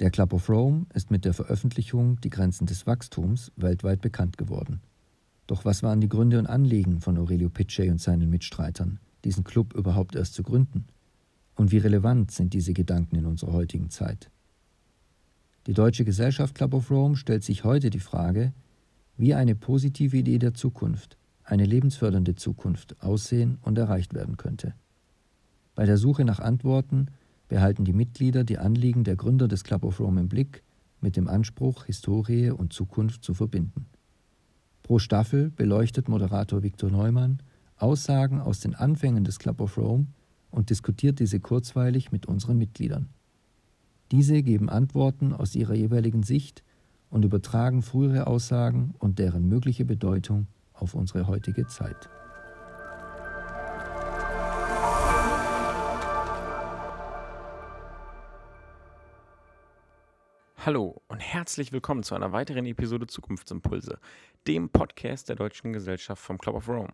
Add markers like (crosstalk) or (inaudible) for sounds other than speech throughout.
Der Club of Rome ist mit der Veröffentlichung Die Grenzen des Wachstums weltweit bekannt geworden. Doch was waren die Gründe und Anliegen von Aurelio Pichet und seinen Mitstreitern, diesen Club überhaupt erst zu gründen? Und wie relevant sind diese Gedanken in unserer heutigen Zeit? Die Deutsche Gesellschaft Club of Rome stellt sich heute die Frage, wie eine positive Idee der Zukunft, eine lebensfördernde Zukunft aussehen und erreicht werden könnte. Bei der Suche nach Antworten behalten die Mitglieder die Anliegen der Gründer des Club of Rome im Blick, mit dem Anspruch, Historie und Zukunft zu verbinden. Pro Staffel beleuchtet Moderator Viktor Neumann Aussagen aus den Anfängen des Club of Rome und diskutiert diese kurzweilig mit unseren Mitgliedern. Diese geben Antworten aus ihrer jeweiligen Sicht und übertragen frühere Aussagen und deren mögliche Bedeutung auf unsere heutige Zeit. Hallo und herzlich willkommen zu einer weiteren Episode Zukunftsimpulse, dem Podcast der Deutschen Gesellschaft vom Club of Rome.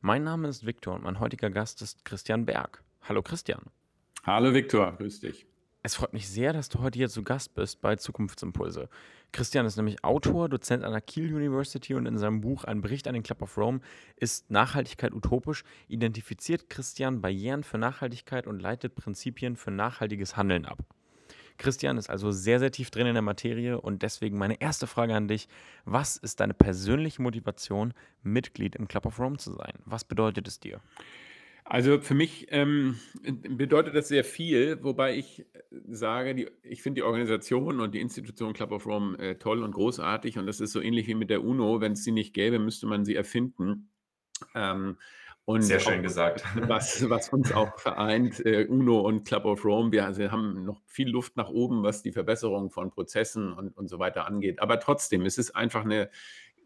Mein Name ist Viktor und mein heutiger Gast ist Christian Berg. Hallo Christian. Hallo Viktor, grüß dich. Es freut mich sehr, dass du heute hier zu Gast bist bei Zukunftsimpulse. Christian ist nämlich Autor, Dozent an der Kiel University und in seinem Buch Ein Bericht an den Club of Rome ist Nachhaltigkeit utopisch, identifiziert Christian Barrieren für Nachhaltigkeit und leitet Prinzipien für nachhaltiges Handeln ab. Christian ist also sehr, sehr tief drin in der Materie und deswegen meine erste Frage an dich. Was ist deine persönliche Motivation, Mitglied im Club of Rome zu sein? Was bedeutet es dir? Also für mich ähm, bedeutet das sehr viel, wobei ich sage, die, ich finde die Organisation und die Institution Club of Rome äh, toll und großartig und das ist so ähnlich wie mit der UNO. Wenn es sie nicht gäbe, müsste man sie erfinden. Ähm, und Sehr schön gesagt. Was, (laughs) was uns auch vereint, äh, UNO und Club of Rome, wir also haben noch viel Luft nach oben, was die Verbesserung von Prozessen und, und so weiter angeht. Aber trotzdem, es ist einfach eine,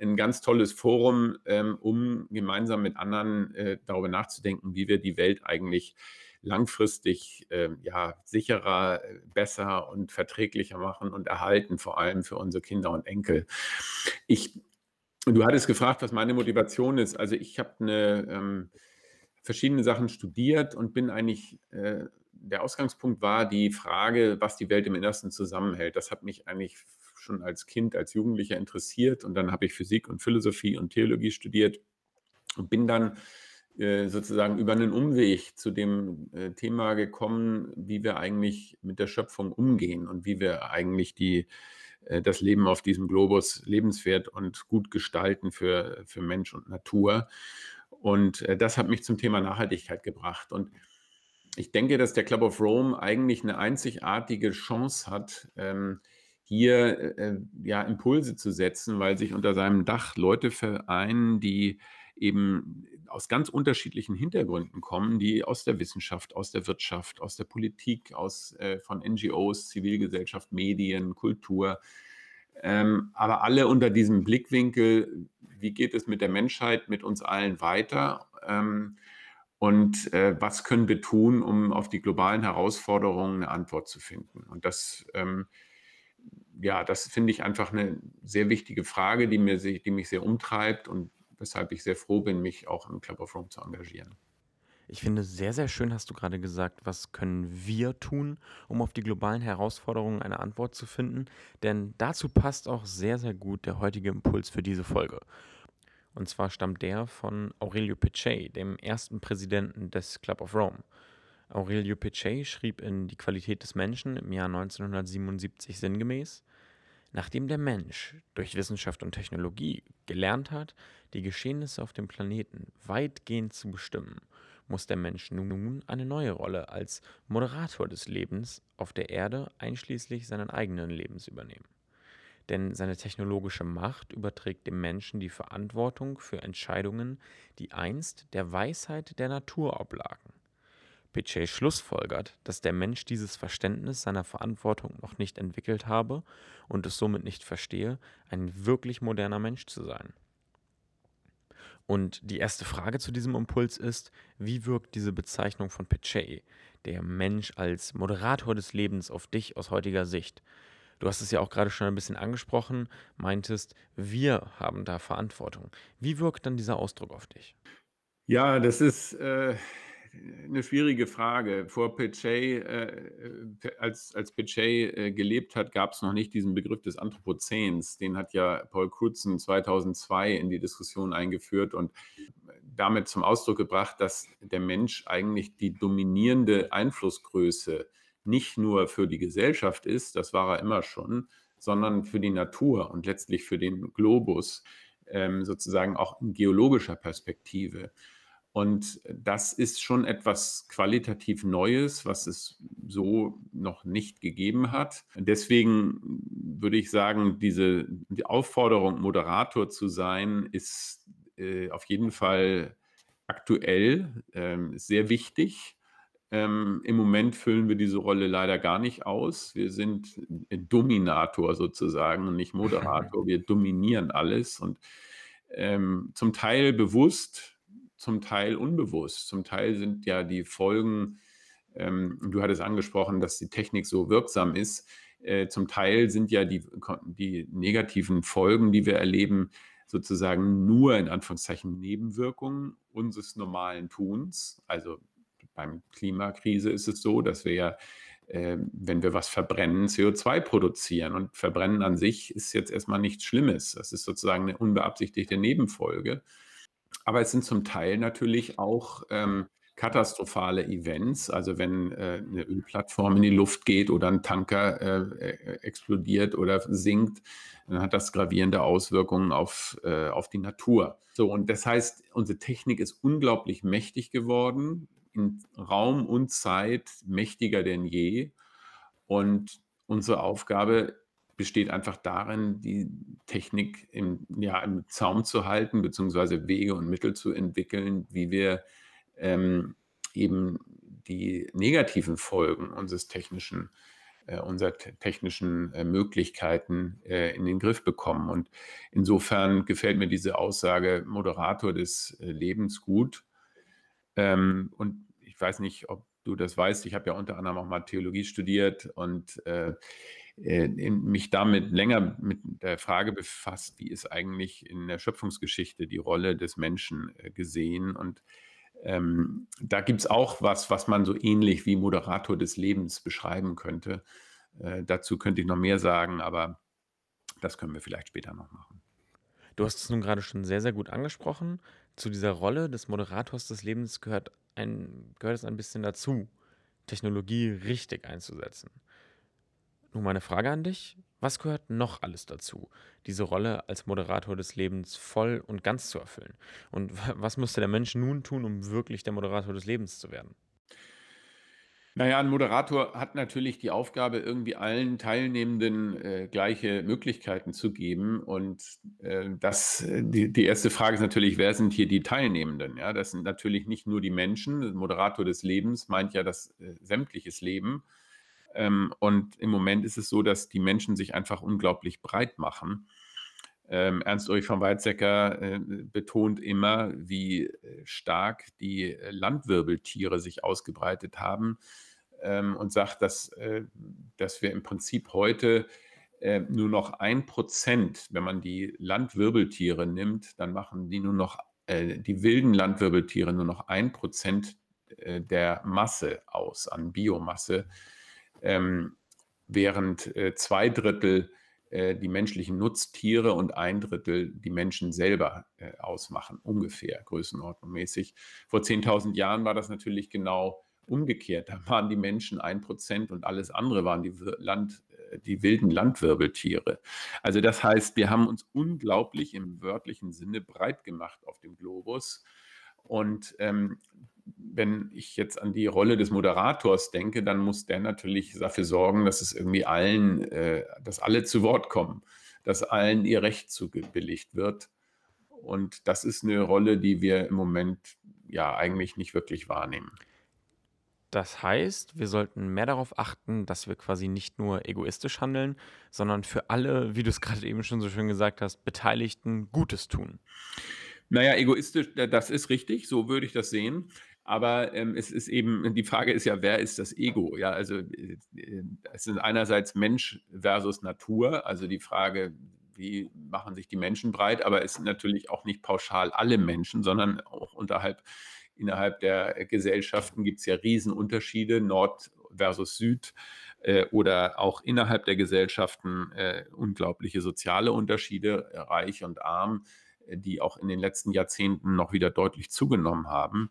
ein ganz tolles Forum, ähm, um gemeinsam mit anderen äh, darüber nachzudenken, wie wir die Welt eigentlich langfristig äh, ja, sicherer, besser und verträglicher machen und erhalten, vor allem für unsere Kinder und Enkel. Ich, du hattest gefragt, was meine Motivation ist. Also ich habe ähm, verschiedene Sachen studiert und bin eigentlich äh, der Ausgangspunkt war die Frage, was die Welt im Innersten zusammenhält. Das hat mich eigentlich schon als Kind, als Jugendlicher interessiert und dann habe ich Physik und Philosophie und Theologie studiert und bin dann äh, sozusagen über einen Umweg zu dem äh, Thema gekommen, wie wir eigentlich mit der Schöpfung umgehen und wie wir eigentlich die, das Leben auf diesem Globus lebenswert und gut gestalten für, für Mensch und Natur. Und äh, das hat mich zum Thema Nachhaltigkeit gebracht. Und ich denke, dass der Club of Rome eigentlich eine einzigartige Chance hat, ähm, hier äh, äh, ja, Impulse zu setzen, weil sich unter seinem Dach Leute vereinen, die eben aus ganz unterschiedlichen Hintergründen kommen, die aus der Wissenschaft, aus der Wirtschaft, aus der Politik, aus, äh, von NGOs, Zivilgesellschaft, Medien, Kultur, ähm, aber alle unter diesem Blickwinkel, wie geht es mit der Menschheit, mit uns allen weiter? Ähm, und äh, was können wir tun, um auf die globalen Herausforderungen eine Antwort zu finden? Und das ähm, ja, das finde ich einfach eine sehr wichtige Frage, die, mir, die mich sehr umtreibt und weshalb ich sehr froh bin, mich auch im Club of Rome zu engagieren. Ich finde sehr, sehr schön, hast du gerade gesagt, was können wir tun, um auf die globalen Herausforderungen eine Antwort zu finden. Denn dazu passt auch sehr, sehr gut der heutige Impuls für diese Folge. Und zwar stammt der von Aurelio Pichet, dem ersten Präsidenten des Club of Rome. Aurelio Pichet schrieb in Die Qualität des Menschen im Jahr 1977 sinngemäß, Nachdem der Mensch durch Wissenschaft und Technologie gelernt hat, die Geschehnisse auf dem Planeten weitgehend zu bestimmen, muss der Mensch nun eine neue Rolle als Moderator des Lebens auf der Erde einschließlich seinen eigenen Lebens übernehmen. Denn seine technologische Macht überträgt dem Menschen die Verantwortung für Entscheidungen, die einst der Weisheit der Natur oblagen. Pichet schlussfolgert, dass der Mensch dieses Verständnis seiner Verantwortung noch nicht entwickelt habe und es somit nicht verstehe, ein wirklich moderner Mensch zu sein. Und die erste Frage zu diesem Impuls ist, wie wirkt diese Bezeichnung von Pichet, der Mensch als Moderator des Lebens, auf dich aus heutiger Sicht? Du hast es ja auch gerade schon ein bisschen angesprochen, meintest, wir haben da Verantwortung. Wie wirkt dann dieser Ausdruck auf dich? Ja, das ist äh, eine schwierige Frage. Vor Pichey, äh, als, als Pichey äh, gelebt hat, gab es noch nicht diesen Begriff des Anthropozäns. Den hat ja Paul Crutzen 2002 in die Diskussion eingeführt und damit zum Ausdruck gebracht, dass der Mensch eigentlich die dominierende Einflussgröße nicht nur für die Gesellschaft ist, das war er immer schon, sondern für die Natur und letztlich für den Globus, ähm, sozusagen auch in geologischer Perspektive. Und das ist schon etwas qualitativ Neues, was es so noch nicht gegeben hat. Deswegen würde ich sagen, diese die Aufforderung, Moderator zu sein, ist äh, auf jeden Fall aktuell, äh, sehr wichtig. Ähm, Im Moment füllen wir diese Rolle leider gar nicht aus. Wir sind Dominator sozusagen und nicht (laughs) Moderator. Wir dominieren alles und ähm, zum Teil bewusst, zum Teil unbewusst. Zum Teil sind ja die Folgen, ähm, du hattest angesprochen, dass die Technik so wirksam ist. Äh, zum Teil sind ja die, die negativen Folgen, die wir erleben, sozusagen nur in Anführungszeichen Nebenwirkungen unseres normalen Tuns. Also beim Klimakrise ist es so, dass wir ja, äh, wenn wir was verbrennen, CO2 produzieren. Und Verbrennen an sich ist jetzt erstmal nichts Schlimmes. Das ist sozusagen eine unbeabsichtigte Nebenfolge. Aber es sind zum Teil natürlich auch ähm, katastrophale Events. Also wenn äh, eine Ölplattform in die Luft geht oder ein Tanker äh, äh, explodiert oder sinkt, dann hat das gravierende Auswirkungen auf, äh, auf die Natur. So, und das heißt, unsere Technik ist unglaublich mächtig geworden, in Raum und Zeit mächtiger denn je. Und unsere Aufgabe besteht einfach darin, die Technik im, ja, im Zaum zu halten, beziehungsweise Wege und Mittel zu entwickeln, wie wir ähm, eben die negativen Folgen unseres technischen, äh, unserer technischen äh, Möglichkeiten äh, in den Griff bekommen. Und insofern gefällt mir diese Aussage Moderator des äh, Lebens gut. Ähm, und ich weiß nicht, ob du das weißt, ich habe ja unter anderem auch mal Theologie studiert und äh, mich damit länger mit der Frage befasst, wie ist eigentlich in der Schöpfungsgeschichte die Rolle des Menschen äh, gesehen. Und ähm, da gibt es auch was, was man so ähnlich wie Moderator des Lebens beschreiben könnte. Äh, dazu könnte ich noch mehr sagen, aber das können wir vielleicht später noch machen. Du hast es nun gerade schon sehr, sehr gut angesprochen. Zu dieser Rolle des Moderators des Lebens gehört, ein, gehört es ein bisschen dazu, Technologie richtig einzusetzen. Nun meine Frage an dich. Was gehört noch alles dazu, diese Rolle als Moderator des Lebens voll und ganz zu erfüllen? Und was müsste der Mensch nun tun, um wirklich der Moderator des Lebens zu werden? Naja, ein Moderator hat natürlich die Aufgabe, irgendwie allen Teilnehmenden äh, gleiche Möglichkeiten zu geben. Und äh, das, die, die erste Frage ist natürlich, wer sind hier die Teilnehmenden? Ja, das sind natürlich nicht nur die Menschen. Der Moderator des Lebens meint ja das äh, sämtliches Leben. Ähm, und im Moment ist es so, dass die Menschen sich einfach unglaublich breit machen. Ähm, Ernst Ulrich von Weizsäcker äh, betont immer, wie äh, stark die äh, Landwirbeltiere sich ausgebreitet haben ähm, und sagt, dass, äh, dass wir im Prinzip heute äh, nur noch ein Prozent, wenn man die Landwirbeltiere nimmt, dann machen die nur noch, äh, die wilden Landwirbeltiere nur noch ein Prozent der Masse aus an Biomasse ähm, während äh, zwei Drittel äh, die menschlichen Nutztiere und ein Drittel die Menschen selber äh, ausmachen, ungefähr größenordnungsmäßig. Vor 10.000 Jahren war das natürlich genau umgekehrt. Da waren die Menschen ein Prozent und alles andere waren die, Land, äh, die wilden Landwirbeltiere. Also das heißt, wir haben uns unglaublich im wörtlichen Sinne breit gemacht auf dem Globus. Und ähm, wenn ich jetzt an die Rolle des Moderators denke, dann muss der natürlich dafür sorgen, dass es irgendwie allen, äh, dass alle zu Wort kommen, dass allen ihr Recht zugebilligt wird. Und das ist eine Rolle, die wir im Moment ja eigentlich nicht wirklich wahrnehmen. Das heißt, wir sollten mehr darauf achten, dass wir quasi nicht nur egoistisch handeln, sondern für alle, wie du es gerade eben schon so schön gesagt hast, Beteiligten Gutes tun. Naja, egoistisch, das ist richtig, so würde ich das sehen. Aber ähm, es ist eben, die Frage ist ja, wer ist das Ego? Ja, also äh, es ist einerseits Mensch versus Natur, also die Frage, wie machen sich die Menschen breit, aber es sind natürlich auch nicht pauschal alle Menschen, sondern auch unterhalb innerhalb der Gesellschaften gibt es ja Riesenunterschiede, Nord versus Süd äh, oder auch innerhalb der Gesellschaften äh, unglaubliche soziale Unterschiede, reich und arm, äh, die auch in den letzten Jahrzehnten noch wieder deutlich zugenommen haben.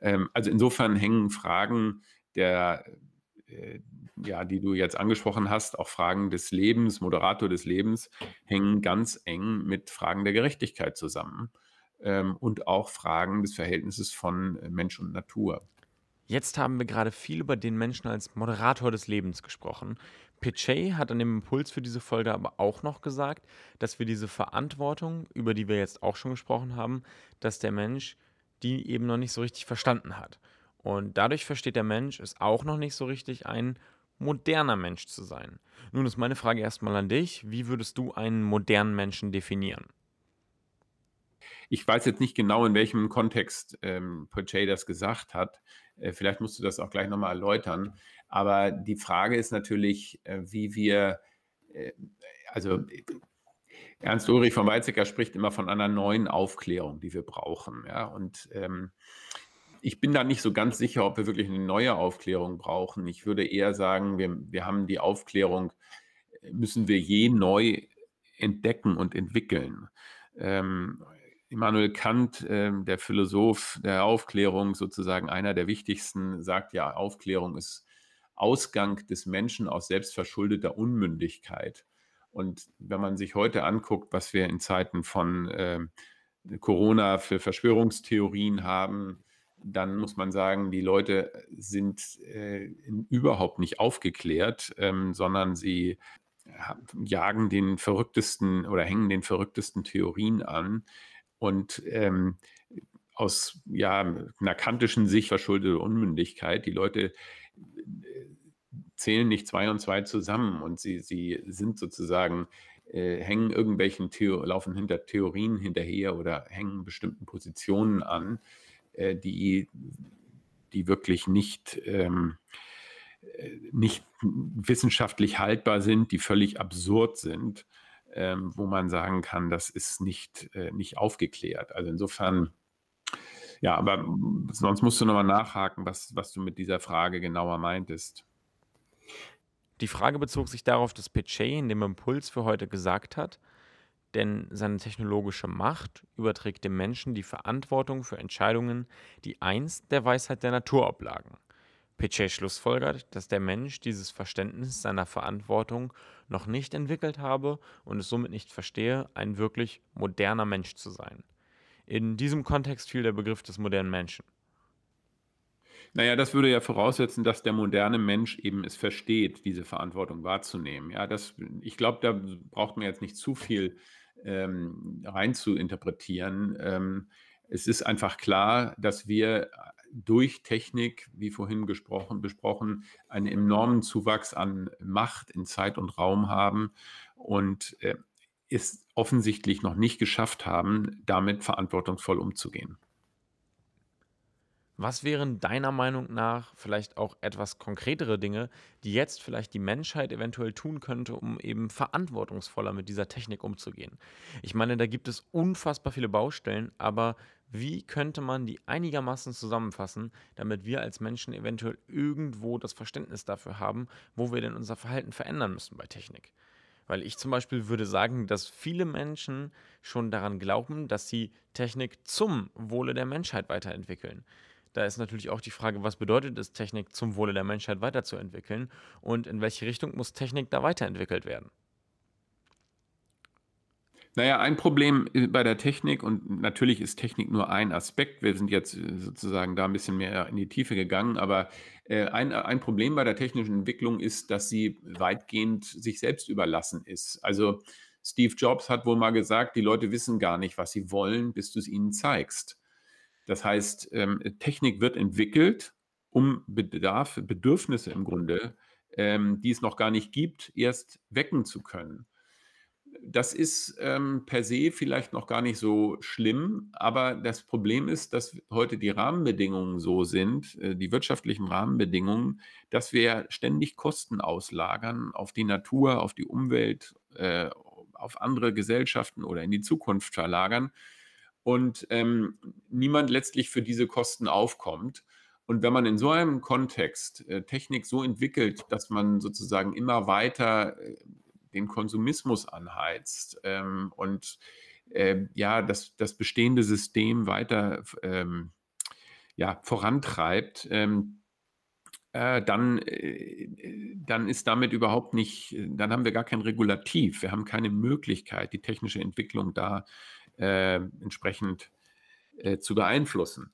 Ähm, also insofern hängen Fragen der äh, ja, die du jetzt angesprochen hast, auch Fragen des Lebens, Moderator des Lebens, hängen ganz eng mit Fragen der Gerechtigkeit zusammen ähm, und auch Fragen des Verhältnisses von äh, Mensch und Natur. Jetzt haben wir gerade viel über den Menschen als Moderator des Lebens gesprochen. Pichet hat an dem Impuls für diese Folge aber auch noch gesagt, dass wir diese Verantwortung, über die wir jetzt auch schon gesprochen haben, dass der Mensch die eben noch nicht so richtig verstanden hat. Und dadurch versteht der Mensch es auch noch nicht so richtig, ein moderner Mensch zu sein. Nun ist meine Frage erstmal an dich. Wie würdest du einen modernen Menschen definieren? Ich weiß jetzt nicht genau, in welchem Kontext ähm, Poche das gesagt hat. Äh, vielleicht musst du das auch gleich nochmal erläutern. Aber die Frage ist natürlich, äh, wie wir, äh, also Ernst Ulrich von Weizsäcker spricht immer von einer neuen Aufklärung, die wir brauchen. Ja? Und ähm, ich bin da nicht so ganz sicher, ob wir wirklich eine neue Aufklärung brauchen. Ich würde eher sagen, wir, wir haben die Aufklärung, müssen wir je neu entdecken und entwickeln. Ähm, Immanuel Kant, äh, der Philosoph der Aufklärung, sozusagen einer der wichtigsten, sagt ja, Aufklärung ist Ausgang des Menschen aus selbstverschuldeter Unmündigkeit. Und wenn man sich heute anguckt, was wir in Zeiten von äh, Corona für Verschwörungstheorien haben, dann muss man sagen, die Leute sind äh, überhaupt nicht aufgeklärt, ähm, sondern sie jagen den verrücktesten oder hängen den verrücktesten Theorien an. Und ähm, aus ja, einer kantischen Sicht verschuldete Unmündigkeit. Die Leute äh, zählen nicht zwei und zwei zusammen und sie, sie sind sozusagen, äh, hängen irgendwelchen, Theo laufen hinter Theorien hinterher oder hängen bestimmten Positionen an äh, die, die wirklich nicht, ähm, äh, nicht wissenschaftlich haltbar sind, die völlig absurd sind, ähm, wo man sagen kann, das ist nicht, äh, nicht aufgeklärt. Also insofern, ja, aber sonst musst du nochmal nachhaken, was, was du mit dieser Frage genauer meintest. Die Frage bezog sich darauf, dass Pichet in dem Impuls für heute gesagt hat, denn seine technologische Macht überträgt dem Menschen die Verantwortung für Entscheidungen, die einst der Weisheit der Natur oblagen. Piquet schlussfolgert, dass der Mensch dieses Verständnis seiner Verantwortung noch nicht entwickelt habe und es somit nicht verstehe, ein wirklich moderner Mensch zu sein. In diesem Kontext fiel der Begriff des modernen Menschen. Naja, das würde ja voraussetzen, dass der moderne Mensch eben es versteht, diese Verantwortung wahrzunehmen. Ja, das, ich glaube, da braucht man jetzt nicht zu viel ähm, rein zu interpretieren. Ähm, es ist einfach klar, dass wir durch Technik, wie vorhin gesprochen, besprochen, einen enormen Zuwachs an Macht in Zeit und Raum haben und äh, es offensichtlich noch nicht geschafft haben, damit verantwortungsvoll umzugehen. Was wären deiner Meinung nach vielleicht auch etwas konkretere Dinge, die jetzt vielleicht die Menschheit eventuell tun könnte, um eben verantwortungsvoller mit dieser Technik umzugehen? Ich meine, da gibt es unfassbar viele Baustellen, aber wie könnte man die einigermaßen zusammenfassen, damit wir als Menschen eventuell irgendwo das Verständnis dafür haben, wo wir denn unser Verhalten verändern müssen bei Technik? Weil ich zum Beispiel würde sagen, dass viele Menschen schon daran glauben, dass sie Technik zum Wohle der Menschheit weiterentwickeln. Da ist natürlich auch die Frage, was bedeutet es, Technik zum Wohle der Menschheit weiterzuentwickeln und in welche Richtung muss Technik da weiterentwickelt werden? Naja, ein Problem bei der Technik, und natürlich ist Technik nur ein Aspekt, wir sind jetzt äh, sozusagen da ein bisschen mehr in die Tiefe gegangen, aber äh, ein, ein Problem bei der technischen Entwicklung ist, dass sie weitgehend sich selbst überlassen ist. Also Steve Jobs hat wohl mal gesagt, die Leute wissen gar nicht, was sie wollen, bis du es ihnen zeigst. Das heißt, ähm, Technik wird entwickelt, um Bedarf, Bedürfnisse im Grunde, ähm, die es noch gar nicht gibt, erst wecken zu können. Das ist ähm, per se vielleicht noch gar nicht so schlimm, aber das Problem ist, dass heute die Rahmenbedingungen so sind, äh, die wirtschaftlichen Rahmenbedingungen, dass wir ständig Kosten auslagern auf die Natur, auf die Umwelt, äh, auf andere Gesellschaften oder in die Zukunft verlagern und ähm, niemand letztlich für diese Kosten aufkommt. Und wenn man in so einem Kontext äh, Technik so entwickelt, dass man sozusagen immer weiter äh, den Konsumismus anheizt ähm, und äh, ja, das, das bestehende System weiter ähm, ja, vorantreibt, ähm, äh, dann, äh, dann ist damit überhaupt nicht, dann haben wir gar kein Regulativ. Wir haben keine Möglichkeit, die technische Entwicklung da äh, entsprechend äh, zu beeinflussen.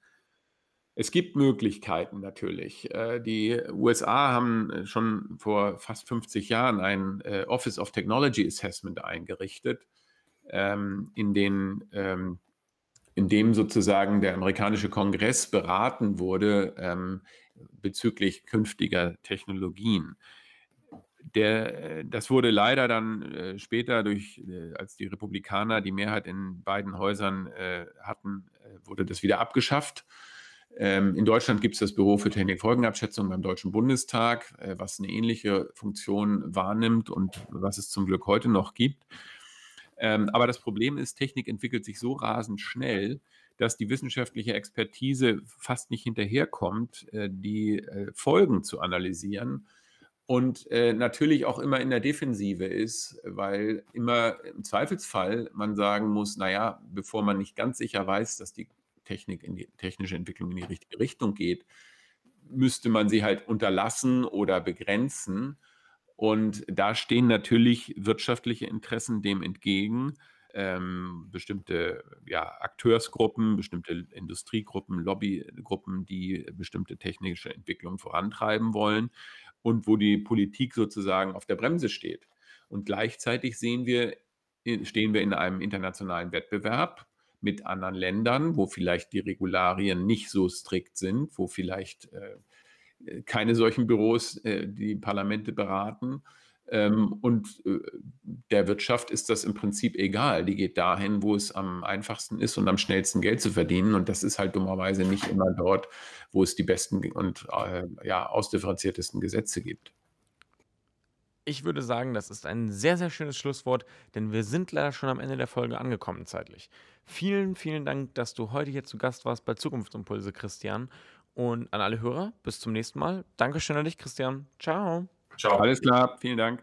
Es gibt Möglichkeiten natürlich. Äh, die USA haben schon vor fast 50 Jahren ein äh, Office of Technology Assessment eingerichtet, ähm, in, den, ähm, in dem sozusagen der amerikanische Kongress beraten wurde ähm, bezüglich künftiger Technologien. Der, das wurde leider dann äh, später durch, als die Republikaner die Mehrheit in beiden Häusern hatten, wurde das wieder abgeschafft. Ähm, in Deutschland gibt es das Büro für Technikfolgenabschätzung beim Deutschen Bundestag, äh, was eine ähnliche Funktion wahrnimmt und was es zum Glück heute noch gibt. Ähm, aber das Problem ist, Technik entwickelt sich so rasend schnell, dass die wissenschaftliche Expertise fast nicht hinterherkommt, äh, die äh, Folgen zu analysieren und natürlich auch immer in der Defensive ist, weil immer im Zweifelsfall man sagen muss, naja, bevor man nicht ganz sicher weiß, dass die Technik in die technische Entwicklung in die richtige Richtung geht, müsste man sie halt unterlassen oder begrenzen. Und da stehen natürlich wirtschaftliche Interessen dem entgegen. Ähm, bestimmte ja, Akteursgruppen, bestimmte Industriegruppen, Lobbygruppen, die bestimmte technische Entwicklungen vorantreiben wollen und wo die Politik sozusagen auf der Bremse steht. Und gleichzeitig sehen wir, stehen wir in einem internationalen Wettbewerb mit anderen Ländern, wo vielleicht die Regularien nicht so strikt sind, wo vielleicht äh, keine solchen Büros äh, die Parlamente beraten. Ähm, und äh, der Wirtschaft ist das im Prinzip egal. Die geht dahin, wo es am einfachsten ist und am schnellsten Geld zu verdienen. Und das ist halt dummerweise nicht immer dort, wo es die besten und äh, ja, ausdifferenziertesten Gesetze gibt. Ich würde sagen, das ist ein sehr, sehr schönes Schlusswort, denn wir sind leider schon am Ende der Folge angekommen zeitlich. Vielen, vielen Dank, dass du heute hier zu Gast warst bei Zukunftsimpulse, Christian. Und an alle Hörer, bis zum nächsten Mal. Dankeschön an dich, Christian. Ciao. Ciao. Alles klar, vielen Dank.